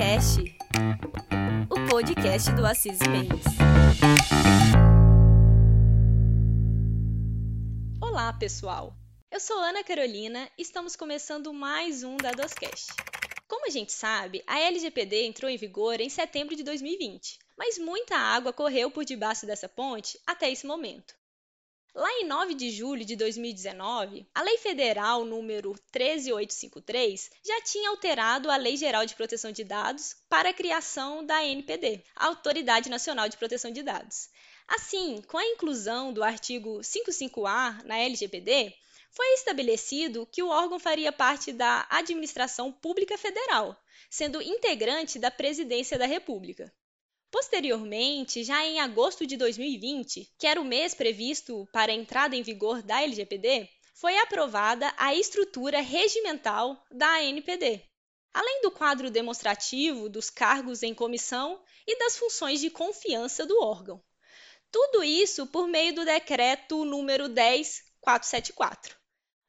Cast, o podcast do Assis Mendes. Olá, pessoal. Eu sou Ana Carolina e estamos começando mais um da Doscast. Como a gente sabe, a LGPD entrou em vigor em setembro de 2020, mas muita água correu por debaixo dessa ponte até esse momento. Lá em 9 de julho de 2019, a Lei Federal número 13853 já tinha alterado a Lei Geral de Proteção de Dados para a criação da NPD, Autoridade Nacional de Proteção de Dados. Assim, com a inclusão do artigo 55A na LGPD, foi estabelecido que o órgão faria parte da Administração Pública Federal, sendo integrante da Presidência da República. Posteriormente, já em agosto de 2020, que era o mês previsto para a entrada em vigor da LGPD, foi aprovada a estrutura regimental da ANPD, além do quadro demonstrativo dos cargos em comissão e das funções de confiança do órgão. Tudo isso por meio do decreto número 10474.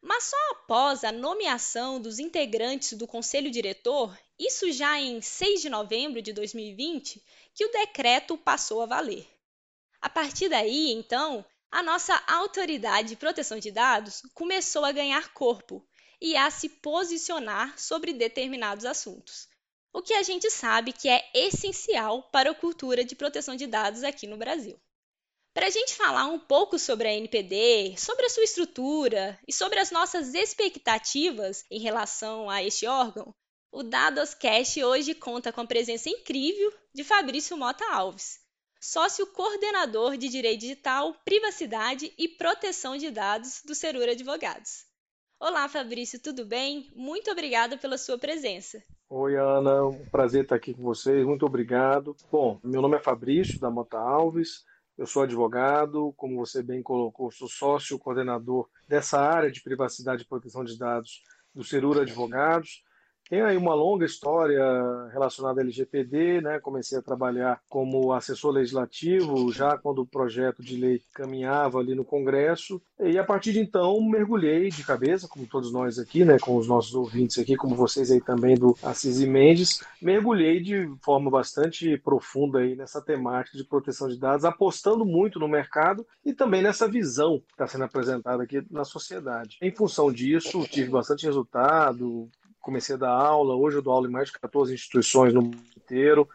Mas só após a nomeação dos integrantes do conselho diretor, isso já em 6 de novembro de 2020, que o decreto passou a valer. A partir daí, então, a nossa autoridade de proteção de dados começou a ganhar corpo e a se posicionar sobre determinados assuntos, o que a gente sabe que é essencial para a cultura de proteção de dados aqui no Brasil. Para a gente falar um pouco sobre a NPD, sobre a sua estrutura e sobre as nossas expectativas em relação a este órgão, o Dadoscast hoje conta com a presença incrível de Fabrício Mota Alves, sócio coordenador de Direito Digital, Privacidade e Proteção de Dados do Serura Advogados. Olá, Fabrício, tudo bem? Muito obrigada pela sua presença. Oi, Ana, um prazer estar aqui com vocês, muito obrigado. Bom, meu nome é Fabrício da Mota Alves, eu sou advogado, como você bem colocou, sou sócio coordenador dessa área de privacidade e proteção de dados do Serura Advogados. Tenho aí uma longa história relacionada à LGPD, né? Comecei a trabalhar como assessor legislativo já quando o projeto de lei caminhava ali no Congresso e a partir de então mergulhei de cabeça, como todos nós aqui, né? Com os nossos ouvintes aqui, como vocês aí também do Assis e Mendes, mergulhei de forma bastante profunda aí nessa temática de proteção de dados, apostando muito no mercado e também nessa visão que está sendo apresentada aqui na sociedade. Em função disso, tive bastante resultado, comecei a dar aula, hoje eu dou aula em mais de 14 instituições no mundo inteiro.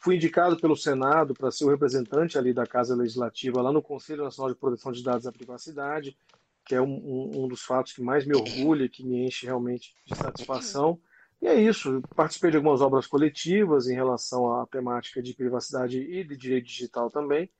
Fui indicado pelo Senado para ser o representante ali da Casa Legislativa lá no Conselho Nacional de Proteção de Dados da Privacidade, que é um, um, um dos fatos que mais me orgulha, que me enche realmente de satisfação. E é isso, participei de algumas obras coletivas em relação à temática de privacidade e de direito digital também.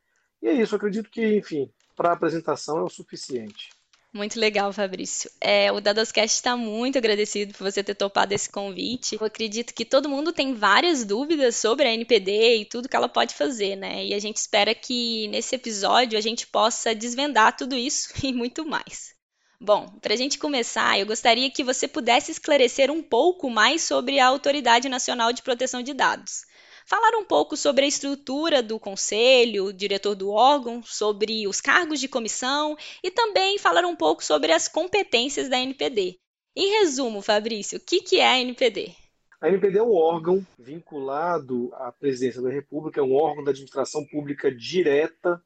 E é isso, acredito que, enfim, para a apresentação é o suficiente. Muito legal, Fabrício. É, o Dadoscast está muito agradecido por você ter topado esse convite. Eu acredito que todo mundo tem várias dúvidas sobre a NPD e tudo que ela pode fazer, né? E a gente espera que nesse episódio a gente possa desvendar tudo isso e muito mais. Bom, para a gente começar, eu gostaria que você pudesse esclarecer um pouco mais sobre a Autoridade Nacional de Proteção de Dados falar um pouco sobre a estrutura do conselho, diretor do órgão, sobre os cargos de comissão e também falar um pouco sobre as competências da NPD. Em resumo, Fabrício, o que, que é a NPD? A NPD é um órgão vinculado à presidência da República, é um órgão da administração pública direta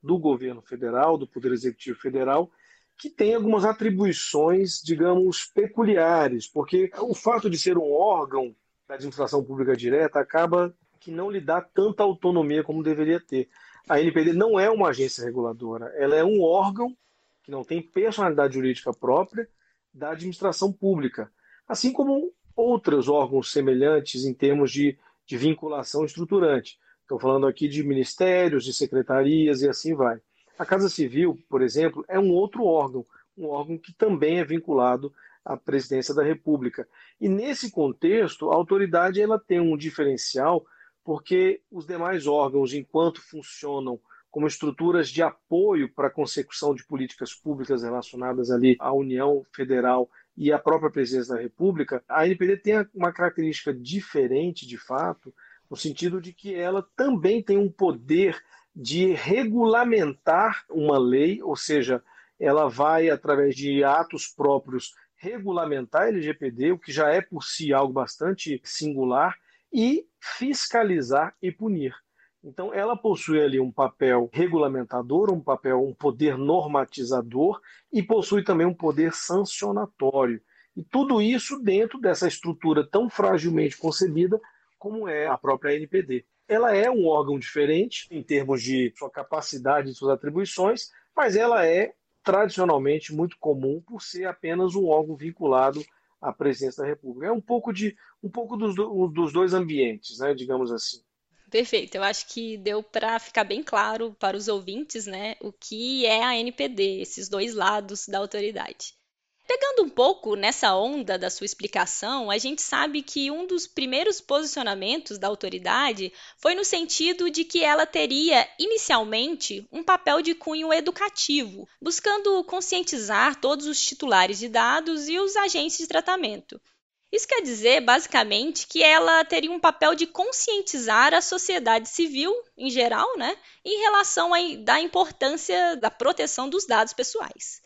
do governo federal, do Poder Executivo Federal, que tem algumas atribuições, digamos, peculiares, porque o fato de ser um órgão da administração pública direta acaba que não lhe dá tanta autonomia como deveria ter. A NPD não é uma agência reguladora, ela é um órgão que não tem personalidade jurídica própria da administração pública, assim como outros órgãos semelhantes em termos de, de vinculação estruturante. Estou falando aqui de ministérios, de secretarias e assim vai. A Casa Civil, por exemplo, é um outro órgão, um órgão que também é vinculado à presidência da República. E nesse contexto, a autoridade ela tem um diferencial porque os demais órgãos, enquanto funcionam como estruturas de apoio para a consecução de políticas públicas relacionadas ali à União Federal e à própria presidência da República, a NPD tem uma característica diferente, de fato, no sentido de que ela também tem um poder de regulamentar uma lei, ou seja, ela vai, através de atos próprios, regulamentar a LGPD, o que já é por si algo bastante singular, e fiscalizar e punir. Então, ela possui ali um papel regulamentador, um papel, um poder normatizador e possui também um poder sancionatório. E tudo isso dentro dessa estrutura tão fragilmente concebida como é a própria NPD. Ela é um órgão diferente em termos de sua capacidade e suas atribuições, mas ela é tradicionalmente muito comum por ser apenas um órgão vinculado à presidência da República. É um pouco de um pouco dos, dos dois ambientes, né, digamos assim. Perfeito. Eu acho que deu para ficar bem claro para os ouvintes, né, o que é a NPD, esses dois lados da autoridade. Pegando um pouco nessa onda da sua explicação, a gente sabe que um dos primeiros posicionamentos da autoridade foi no sentido de que ela teria, inicialmente, um papel de cunho educativo, buscando conscientizar todos os titulares de dados e os agentes de tratamento. Isso quer dizer, basicamente, que ela teria um papel de conscientizar a sociedade civil, em geral, né, em relação à importância da proteção dos dados pessoais.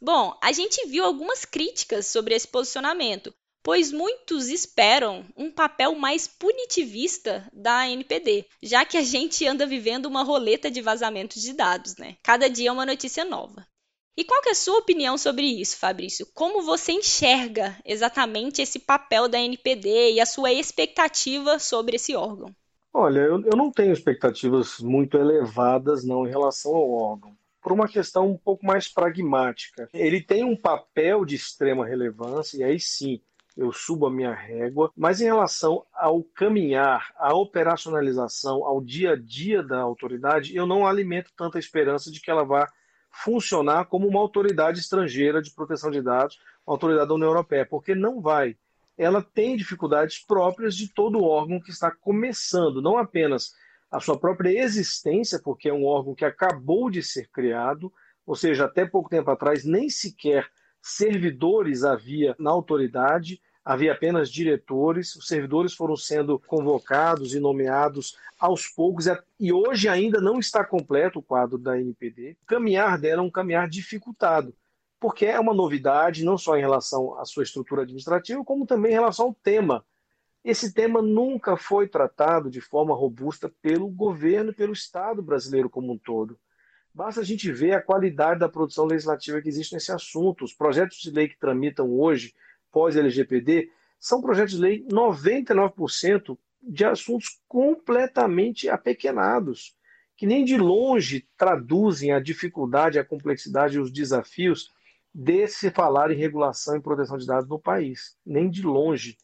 Bom, a gente viu algumas críticas sobre esse posicionamento, pois muitos esperam um papel mais punitivista da NPD, já que a gente anda vivendo uma roleta de vazamentos de dados, né? Cada dia é uma notícia nova. E qual é a sua opinião sobre isso, Fabrício? Como você enxerga exatamente esse papel da NPD e a sua expectativa sobre esse órgão? Olha, eu, eu não tenho expectativas muito elevadas não em relação ao órgão, por uma questão um pouco mais pragmática. Ele tem um papel de extrema relevância, e aí sim, eu subo a minha régua, mas em relação ao caminhar, à operacionalização, ao dia a dia da autoridade, eu não alimento tanta esperança de que ela vá funcionar como uma autoridade estrangeira de proteção de dados, uma autoridade da União Europeia, porque não vai. Ela tem dificuldades próprias de todo órgão que está começando, não apenas a sua própria existência, porque é um órgão que acabou de ser criado, ou seja, até pouco tempo atrás nem sequer servidores havia na autoridade, havia apenas diretores, os servidores foram sendo convocados e nomeados aos poucos, e hoje ainda não está completo o quadro da NPD. O caminhar dela é um caminhar dificultado, porque é uma novidade, não só em relação à sua estrutura administrativa, como também em relação ao tema. Esse tema nunca foi tratado de forma robusta pelo governo e pelo Estado brasileiro como um todo. Basta a gente ver a qualidade da produção legislativa que existe nesse assunto. Os projetos de lei que tramitam hoje pós-LGPD, são projetos de lei 99% de assuntos completamente apequenados, que nem de longe traduzem a dificuldade, a complexidade e os desafios desse falar em regulação e proteção de dados no país, nem de longe.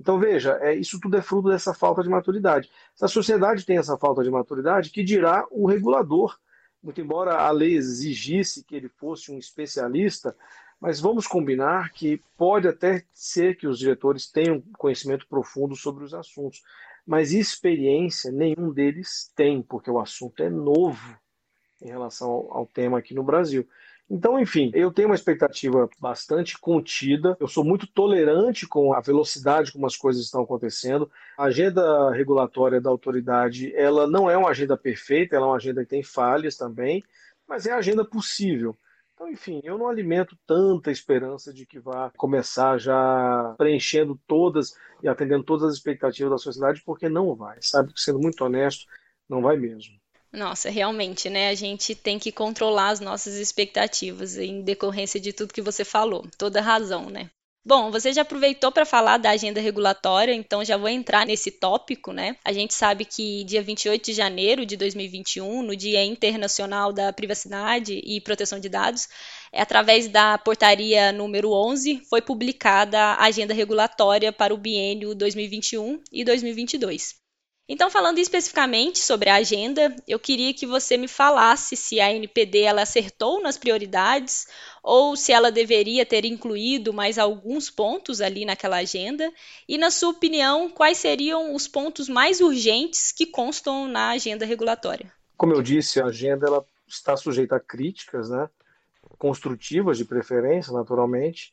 Então veja, é, isso tudo é fruto dessa falta de maturidade. Se a sociedade tem essa falta de maturidade, que dirá o regulador? Muito embora a lei exigisse que ele fosse um especialista, mas vamos combinar que pode até ser que os diretores tenham conhecimento profundo sobre os assuntos, mas experiência nenhum deles tem, porque o assunto é novo em relação ao, ao tema aqui no Brasil. Então, enfim, eu tenho uma expectativa bastante contida. Eu sou muito tolerante com a velocidade como as coisas estão acontecendo. A agenda regulatória da autoridade, ela não é uma agenda perfeita, ela é uma agenda que tem falhas também, mas é a agenda possível. Então, enfim, eu não alimento tanta esperança de que vá começar já preenchendo todas e atendendo todas as expectativas da sociedade, porque não vai, sabe? Sendo muito honesto, não vai mesmo. Nossa, realmente, né? A gente tem que controlar as nossas expectativas em decorrência de tudo que você falou. Toda razão, né? Bom, você já aproveitou para falar da agenda regulatória, então já vou entrar nesse tópico, né? A gente sabe que dia 28 de janeiro de 2021, no Dia Internacional da Privacidade e Proteção de Dados, é através da portaria número 11, foi publicada a agenda regulatória para o biênio 2021 e 2022. Então, falando especificamente sobre a agenda, eu queria que você me falasse se a NPD ela acertou nas prioridades ou se ela deveria ter incluído mais alguns pontos ali naquela agenda e, na sua opinião, quais seriam os pontos mais urgentes que constam na agenda regulatória. Como eu disse, a agenda ela está sujeita a críticas, né? construtivas de preferência, naturalmente,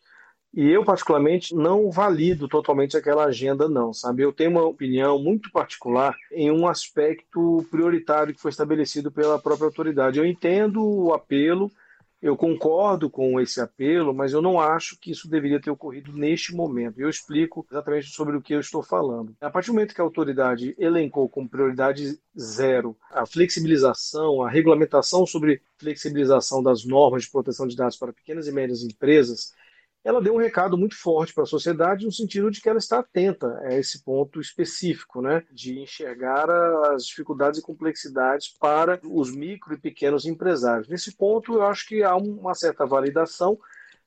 e eu, particularmente, não valido totalmente aquela agenda, não, sabe? Eu tenho uma opinião muito particular em um aspecto prioritário que foi estabelecido pela própria autoridade. Eu entendo o apelo Eu concordo com esse apelo, mas eu não acho que isso deveria ter ocorrido neste momento. Eu explico exatamente sobre o que eu estou falando. A partir do momento que a autoridade elencou como prioridade zero a flexibilização, a regulamentação sobre flexibilização das normas de proteção de dados para pequenas e médias empresas, ela deu um recado muito forte para a sociedade no sentido de que ela está atenta a esse ponto específico, né, de enxergar as dificuldades e complexidades para os micro e pequenos empresários. Nesse ponto, eu acho que há uma certa validação,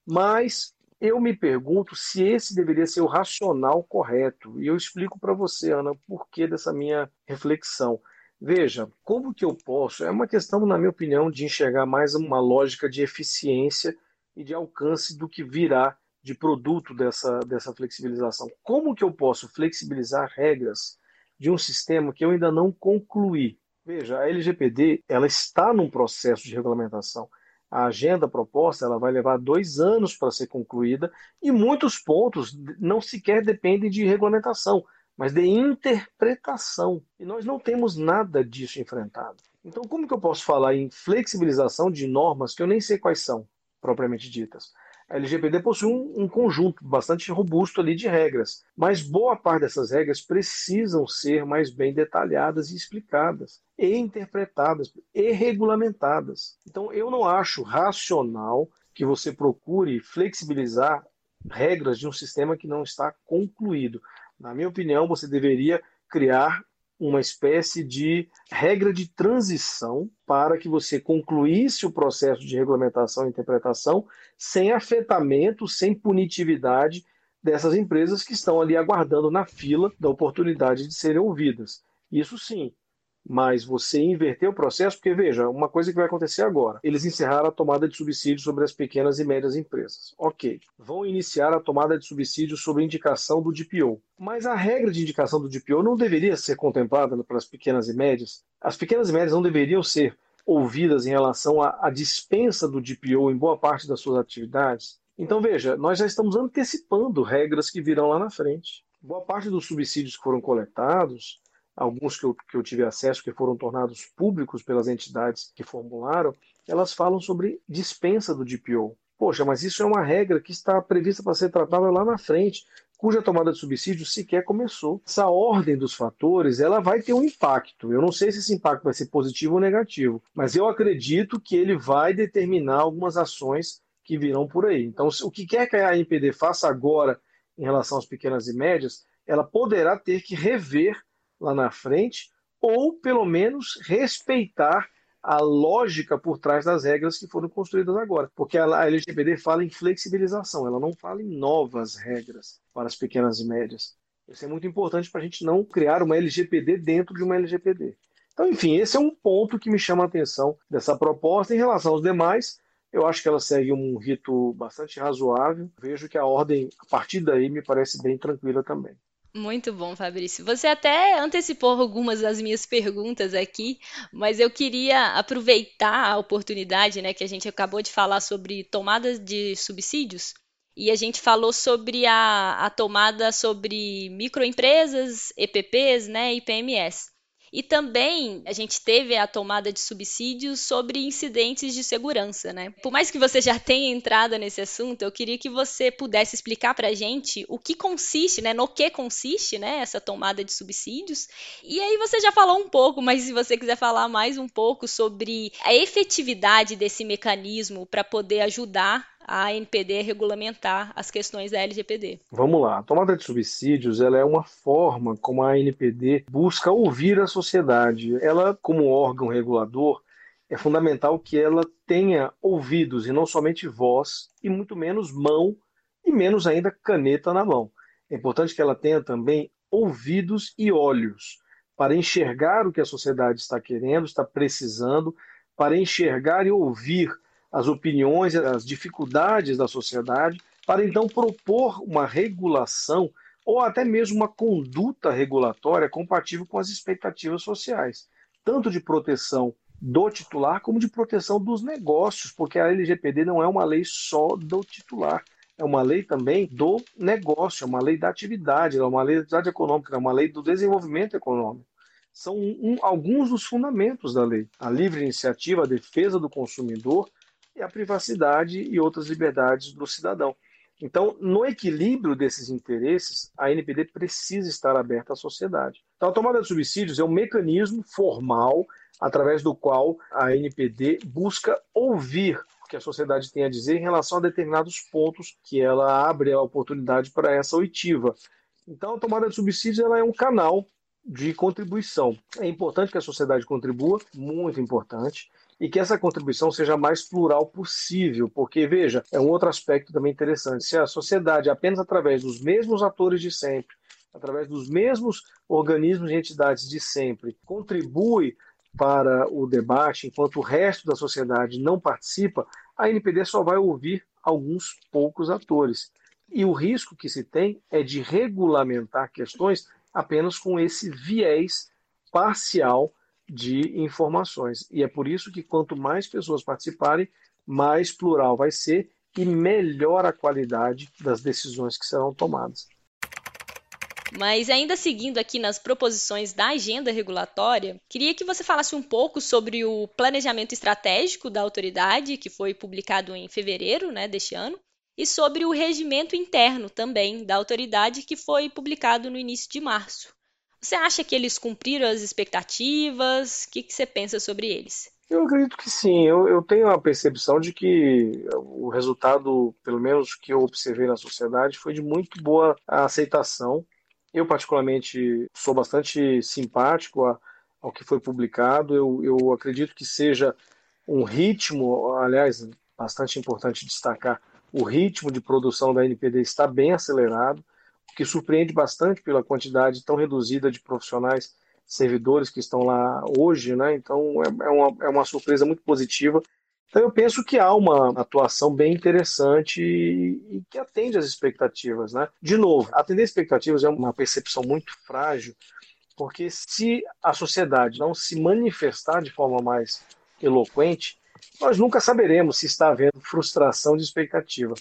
mas eu me pergunto se esse deveria ser o racional correto. E eu explico para você, Ana, o porquê dessa minha reflexão. Veja, como que eu posso? É uma questão, na minha opinião, de enxergar mais uma lógica de eficiência e de alcance do que virá de produto dessa, dessa flexibilização. Como que eu posso flexibilizar regras de um sistema que eu ainda não concluí? Veja, a LGPD ela está num processo de regulamentação. A agenda proposta ela vai levar dois anos para ser concluída e muitos pontos não sequer dependem de regulamentação, mas de interpretação. E nós não temos nada disso enfrentado. Então, como que eu posso falar em flexibilização de normas que eu nem sei quais são? Propriamente ditas. A LGPD possui um, um, conjunto bastante robusto ali de regras, mas boa parte dessas regras precisam ser mais bem detalhadas e explicadas, e interpretadas, e regulamentadas. Então, eu não acho racional que você procure flexibilizar regras de um sistema que não está concluído. Na minha opinião, você deveria criar uma espécie de regra de transição para que você concluísse o processo de regulamentação e interpretação sem afetamento, sem punitividade dessas empresas que estão ali aguardando na fila da oportunidade de serem ouvidas. Isso sim, mas você inverter o processo, porque veja, uma coisa que vai acontecer agora, eles encerraram a tomada de subsídios sobre as pequenas e médias empresas. Ok, vão iniciar a tomada de subsídios sobre indicação do DPO. Mas a regra de indicação do DPO não deveria ser contemplada pelas pequenas e médias? As pequenas e médias não deveriam ser ouvidas em relação à, à dispensa do DPO em boa parte das suas atividades? Então veja, nós já estamos antecipando regras que virão lá na frente. Boa parte dos subsídios que foram coletados alguns que eu, que eu tive acesso, que foram tornados públicos pelas entidades que formularam, elas falam sobre dispensa do DPO. Poxa, mas isso é uma regra que está prevista para ser tratada lá na frente, cuja tomada de subsídio sequer começou. Essa ordem dos fatores, ela vai ter um impacto. Eu não sei se esse impacto vai ser positivo ou negativo, mas eu acredito que ele vai determinar algumas ações que virão por aí. Então, o que quer que a NPD faça agora em relação às pequenas e médias, ela poderá ter que rever lá na frente, ou pelo menos respeitar a lógica por trás das regras que foram construídas agora. Porque a LGPD fala em flexibilização, ela não fala em novas regras para as pequenas e médias. Isso é muito importante para a gente não criar uma LGPD dentro de uma LGPD. Então, enfim, esse é um ponto que me chama a atenção dessa proposta. Em relação aos demais, eu acho que ela segue um rito bastante razoável. Vejo que a ordem, a partir daí, me parece bem tranquila também. Muito bom, Fabrício. Você até antecipou algumas das minhas perguntas aqui, mas eu queria aproveitar a oportunidade, né, que a gente acabou de falar sobre tomadas de subsídios, e a gente falou sobre a, a tomada sobre microempresas, EPPs, né, e PMS. E também a gente teve a tomada de subsídios sobre incidentes de segurança, né? Por mais que você já tenha entrado nesse assunto, eu queria que você pudesse explicar para a gente o que consiste, né? No que consiste, né? Essa tomada de subsídios. E aí você já falou um pouco, mas se você quiser falar mais um pouco sobre a efetividade desse mecanismo para poder ajudar a NPD regulamentar as questões da LGPD. Vamos lá. A tomada de subsídios ela é uma forma como a NPD busca ouvir a sociedade. Ela, como órgão regulador, é fundamental que ela tenha ouvidos e não somente voz, e muito menos mão, e menos ainda caneta na mão. É importante que ela tenha também ouvidos e olhos para enxergar o que a sociedade está querendo, está precisando, para enxergar e ouvir as opiniões, as dificuldades da sociedade, para então propor uma regulação ou até mesmo uma conduta regulatória compatível com as expectativas sociais, tanto de proteção do titular como de proteção dos negócios, porque a LGPD não é uma lei só do titular, é uma lei também do negócio, é uma lei da atividade, é uma lei da atividade econômica, é uma lei do desenvolvimento econômico. São um, alguns dos fundamentos da lei. A livre iniciativa, a defesa do consumidor a privacidade e outras liberdades do cidadão. Então, no equilíbrio desses interesses, a NPD precisa estar aberta à sociedade. Então, a tomada de subsídios é um mecanismo formal através do qual a NPD busca ouvir o que a sociedade tem a dizer em relação a determinados pontos que ela abre a oportunidade para essa oitiva. Então, a tomada de subsídios ela é um canal de contribuição. É importante que a sociedade contribua, muito importante, e que essa contribuição seja mais plural possível, porque, veja, é um outro aspecto também interessante. Se a sociedade, apenas através dos mesmos atores de sempre, através dos mesmos organismos e entidades de sempre, contribui para o debate, enquanto o resto da sociedade não participa, a NPD só vai ouvir alguns poucos atores. E o risco que se tem é de regulamentar questões apenas com esse viés parcial de informações. E é por isso que quanto mais pessoas participarem, mais plural vai ser e melhor a qualidade das decisões que serão tomadas. Mas ainda seguindo aqui nas proposições da agenda regulatória, queria que você falasse um pouco sobre o planejamento estratégico da autoridade, que foi publicado em fevereiro né, deste ano, e sobre o regimento interno também da autoridade, que foi publicado no início de março. Você acha que eles cumpriram as expectativas? O que, que você pensa sobre eles? Eu acredito que sim. Eu, eu, tenho a percepção de que o resultado, pelo menos que eu observei na sociedade, foi de muito boa aceitação. Eu, particularmente, sou bastante simpático a, ao que foi publicado. Eu, eu acredito que seja um ritmo, aliás, bastante importante destacar, o ritmo de produção da NPD está bem acelerado, que surpreende bastante pela quantidade tão reduzida de profissionais servidores que estão lá hoje, né? Então é, é, uma, é uma surpresa muito positiva. Então eu penso que há uma atuação bem interessante e, que atende às expectativas, né? De novo, atender expectativas é uma percepção muito frágil, porque se a sociedade não se manifestar de forma mais eloquente, nós nunca saberemos se está havendo frustração de expectativa.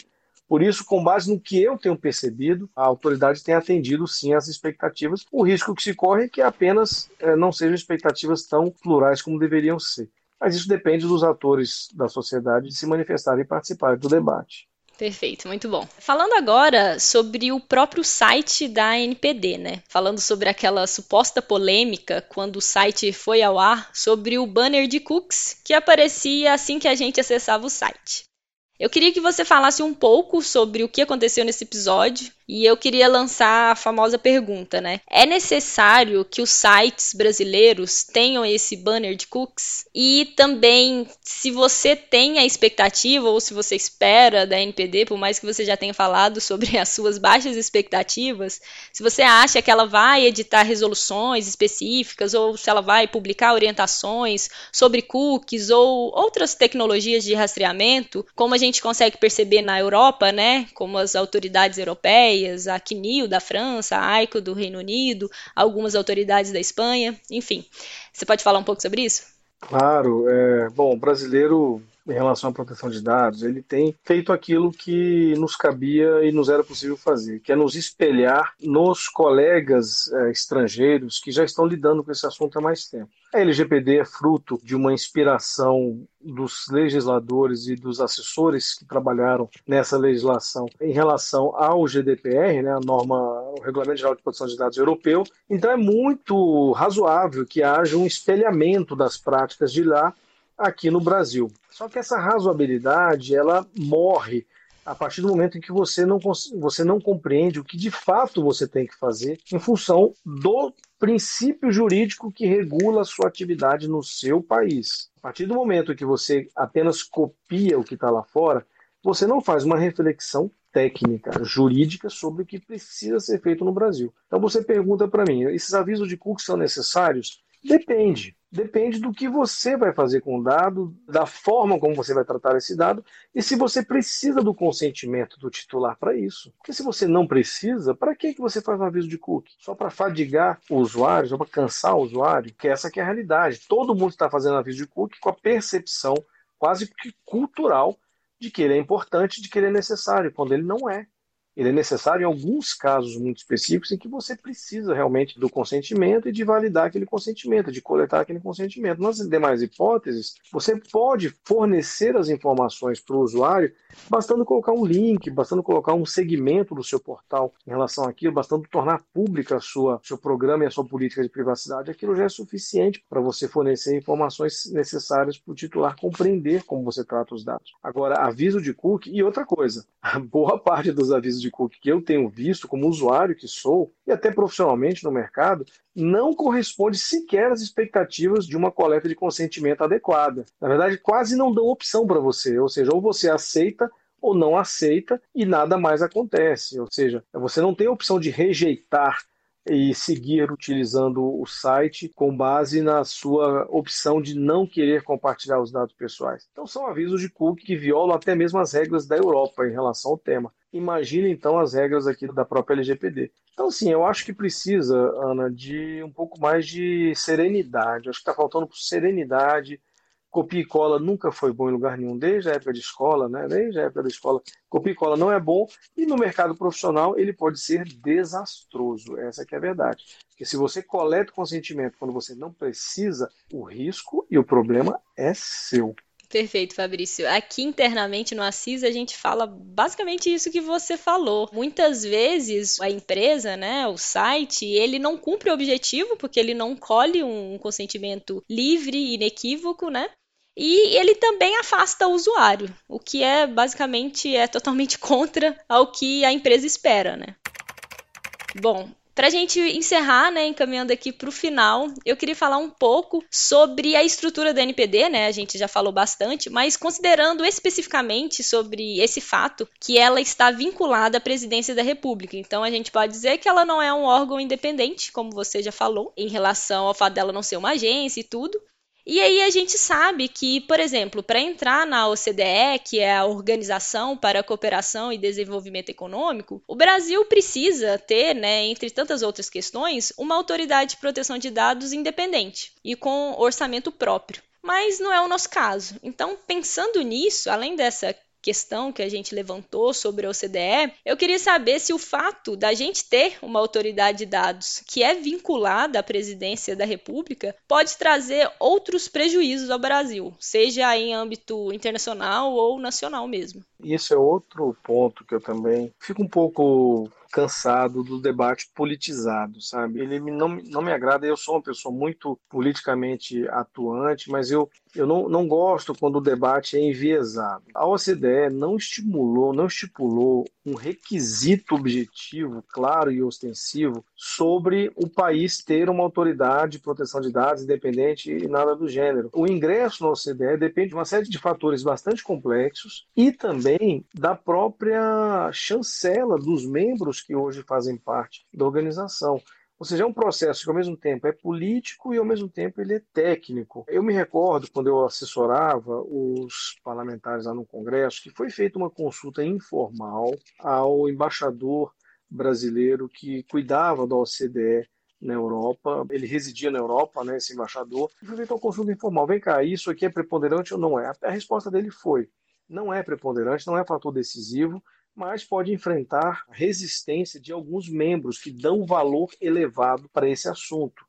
Por isso, com base no que eu tenho percebido, a autoridade tem atendido sim às expectativas. O risco que se corre é que apenas é, não sejam expectativas tão plurais como deveriam ser. Mas isso depende dos atores da sociedade de se manifestarem e participarem do debate. Perfeito, muito bom. Falando agora sobre o próprio site da NPD, né? Falando sobre aquela suposta polêmica quando o site foi ao ar sobre o banner de cookies que aparecia assim que a gente acessava o site. Eu queria que você falasse um pouco sobre o que aconteceu nesse episódio e eu queria lançar a famosa pergunta, né? É necessário que os sites brasileiros tenham esse banner de cookies? E também, se você tem a expectativa ou se você espera da NPD, por mais que você já tenha falado sobre as suas baixas expectativas, se você acha que ela vai editar resoluções específicas ou se ela vai publicar orientações sobre cookies ou outras tecnologias de rastreamento, como a gente consegue perceber na Europa, né? Como as autoridades europeias europeias, a CNIL da França, a AICO do Reino Unido, algumas autoridades da Espanha, enfim. Você pode falar um pouco sobre isso? Claro. É, bom, o brasileiro em relação à proteção de dados, ele tem feito aquilo que nos cabia e nos era possível fazer, que é nos espelhar nos colegas é, estrangeiros que já estão lidando com esse assunto há mais tempo. A LGPD é fruto de uma inspiração dos legisladores e dos assessores que trabalharam nessa legislação em relação ao GDPR, né, a norma, o Regulamento Geral de Proteção de Dados Europeu. Então é muito razoável que haja um espelhamento das práticas de lá aqui no Brasil. Só que essa razoabilidade ela morre a partir do momento em que você não, você não compreende o que de fato você tem que fazer em função do princípio jurídico que regula a sua atividade no seu país. A partir do momento em que você apenas copia o que está lá fora, você não faz uma reflexão técnica, jurídica sobre o que precisa ser feito no Brasil. Então você pergunta para mim, esses avisos de cookies são necessários? Depende. Depende do que você vai fazer com o dado, da forma como você vai tratar esse dado e se você precisa do consentimento do titular para isso. Porque se você não precisa, para que, que você faz um aviso de cookie? Só para fadigar o usuário, só para cansar o usuário? Que essa que é a realidade. Todo mundo está fazendo aviso de cookie com a percepção quase que cultural de que ele é importante, de que ele é necessário, quando ele não é. Ele é necessário em alguns casos muito específicos em que você precisa realmente do consentimento e de validar aquele consentimento, de coletar aquele consentimento. Nas demais hipóteses, você pode fornecer as informações para o usuário bastando colocar um link, bastando colocar um segmento do seu portal em relação àquilo, bastando tornar pública a sua seu programa e a sua política de privacidade. Aquilo já é suficiente para você fornecer informações necessárias para o titular compreender como você trata os dados. Agora, aviso de cookie e outra coisa, boa parte dos avisos de que eu tenho visto como usuário que sou e até profissionalmente no mercado não corresponde sequer às expectativas de uma coleta de consentimento adequada. Na verdade, quase não dão opção para você, ou seja, ou você aceita ou não aceita e nada mais acontece. Ou seja, você não tem a opção de rejeitar e seguir utilizando o site com base na sua opção de não querer compartilhar os dados pessoais. Então são avisos de cookie que violam até mesmo as regras da Europa em relação ao tema. Imagine então as regras aqui da própria LGPD. Então, sim, eu acho que precisa, Ana, de um pouco mais de serenidade. acho que está faltando serenidade, Copia e cola nunca foi bom em lugar nenhum, desde a época de escola, né? desde a época da escola. Copia e cola não é bom e no mercado profissional ele pode ser desastroso. Essa que é a verdade. Porque se você coleta o consentimento quando você não precisa, o risco e o problema é seu. Perfeito, Fabrício. Aqui internamente no Assis a gente fala basicamente isso que você falou. Muitas vezes a empresa, né, o site, ele não cumpre o objetivo porque ele não colhe um consentimento livre, inequívoco, né? E ele também afasta o usuário, o que é basicamente é totalmente contra ao que a empresa espera, né? Bom, para a gente encerrar, né, encaminhando aqui para o final, eu queria falar um pouco sobre a estrutura da NPD, né? A gente já falou bastante, mas considerando especificamente sobre esse fato que ela está vinculada à presidência da República. Então a gente pode dizer que ela não é um órgão independente, como você já falou, em relação ao fato dela não ser uma agência e tudo. E aí a gente sabe que, por exemplo, para entrar na OCDE, que é a Organização para a Cooperação e Desenvolvimento Econômico, o Brasil precisa ter, né, entre tantas outras questões, uma autoridade de proteção de dados independente e com orçamento próprio. Mas não é o nosso caso. Então, pensando nisso, além dessa questão que a gente levantou sobre a OCDE, eu queria saber se o fato da gente ter uma autoridade de dados que é vinculada à presidência da República pode trazer outros prejuízos ao Brasil, seja em âmbito internacional ou nacional mesmo. Isso é outro ponto que eu também fico um pouco cansado do debate politizado, sabe? Ele não, não me agrada, eu sou uma pessoa muito politicamente atuante, mas eu, eu não, não gosto quando o debate é enviesado. A OCDE não estimulou, não estipulou um requisito objetivo, claro e ostensivo sobre o país ter uma autoridade de proteção de dados independente e nada do gênero. O ingresso na OCDE depende de uma série de fatores bastante complexos e também da própria chancela dos membros que hoje fazem parte da organização. Ou seja, é um processo que ao mesmo tempo é político e ao mesmo tempo ele é técnico. Eu me recordo quando eu assessorava os parlamentares lá no Congresso que foi feita uma consulta informal ao embaixador brasileiro que cuidava da OCDE na Europa, ele residia na Europa, né, esse embaixador, e foi feita uma consulta informal. Vem cá, isso aqui é preponderante ou não é? A resposta dele foi: não é preponderante, não é fator decisivo, mas pode enfrentar resistência de alguns membros que dão valor elevado para esse assunto.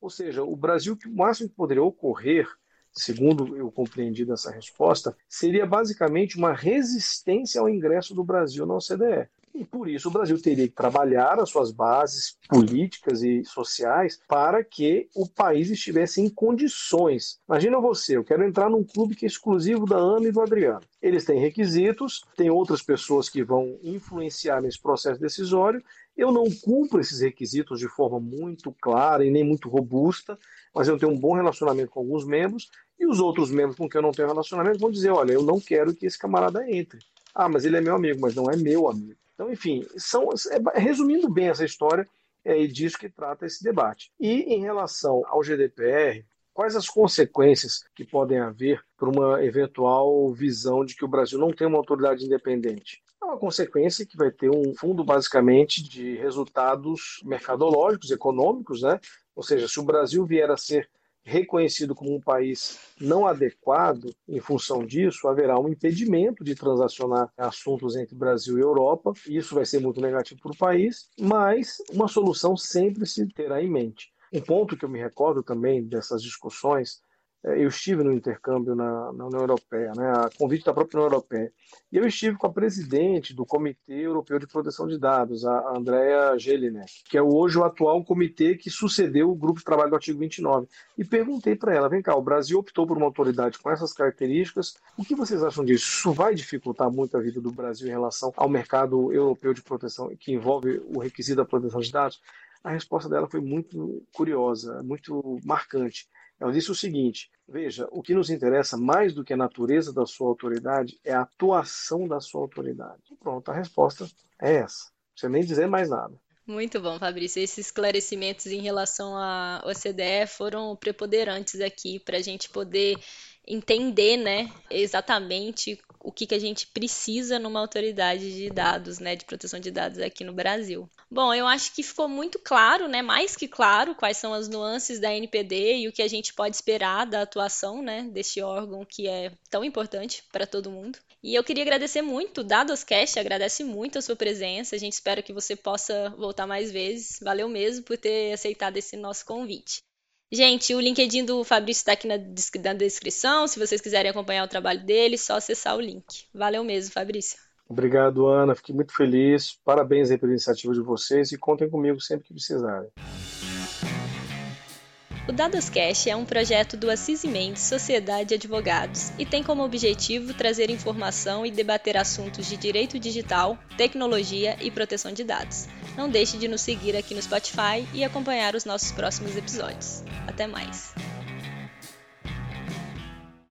Ou seja, o Brasil, o máximo que poderia ocorrer, segundo eu compreendi dessa resposta, seria basicamente uma resistência ao ingresso do Brasil na OCDE. E por isso o Brasil teria que trabalhar as suas bases políticas e sociais para que o país estivesse em condições. Imagina você, eu quero entrar num clube que é exclusivo da Ana e do Adriano. Eles têm requisitos, tem outras pessoas que vão influenciar nesse processo decisório. Eu não cumpro esses requisitos de forma muito clara e nem muito robusta, mas eu tenho um bom relacionamento com alguns membros, e os outros membros com quem eu não tenho relacionamento vão dizer: olha, eu não quero que esse camarada entre. Ah, mas ele é meu amigo, mas não é meu amigo. Então, enfim, são, é, resumindo bem essa história, é disso que trata esse debate. E em relação ao GDPR, quais as consequências que podem haver para uma eventual visão de que o Brasil não tem uma autoridade independente? É uma consequência que vai ter um fundo basicamente de resultados mercadológicos, econômicos, né? Ou seja, se o Brasil vier a ser reconhecido como um país não adequado, em função disso, haverá um impedimento de transacionar assuntos entre Brasil e Europa. Isso vai ser muito negativo para o país, mas uma solução sempre se terá em mente. Um ponto que eu me recordo também dessas discussões eu estive no intercâmbio na, na, União Europeia, né, a convite da própria União Europeia, e eu estive com a presidente do Comitê Europeu de Proteção de Dados, a Andrea Gelinek, que é hoje o atual comitê que sucedeu o grupo de trabalho do artigo 29, e perguntei para ela, vem cá, o Brasil optou por uma autoridade com essas características, o que vocês acham disso? Isso vai dificultar muito a vida do Brasil em relação ao mercado europeu de proteção, que envolve o requisito da proteção de dados? A resposta dela foi muito curiosa, muito marcante. Ela disse o seguinte: veja, o que nos interessa mais do que a natureza da sua autoridade é a atuação da sua autoridade. Pronto, a resposta é essa. Precisa nem dizer mais nada. Muito bom, Fabrício. Esses esclarecimentos em relação à OCDE foram preponderantes aqui para a gente poder entender, né, exatamente o que, que a gente precisa numa autoridade de dados, né, de proteção de dados aqui no Brasil. Bom, eu acho que ficou muito claro, né, mais que claro, quais são as nuances da NPD e o que a gente pode esperar da atuação, né, deste órgão que é tão importante para todo mundo. E eu queria agradecer muito, Dadoscast agradece muito a sua presença, a gente espera que você possa voltar mais vezes. Valeu mesmo por ter aceitado esse nosso convite. Gente, o LinkedIn do Fabrício está aqui na, descrição. Se vocês quiserem acompanhar o trabalho dele, só acessar o link. Valeu mesmo, Fabrício. Obrigado, Ana. Fiquei muito feliz. Parabéns aí pela iniciativa de vocês e contem comigo sempre que precisarem. O Dadoscast é um projeto do Assis Mendes Sociedade de Advogados e tem como objetivo trazer informação e debater assuntos de direito digital, tecnologia e proteção de dados. Não deixe de nos seguir aqui no Spotify e acompanhar os nossos próximos episódios. Até mais!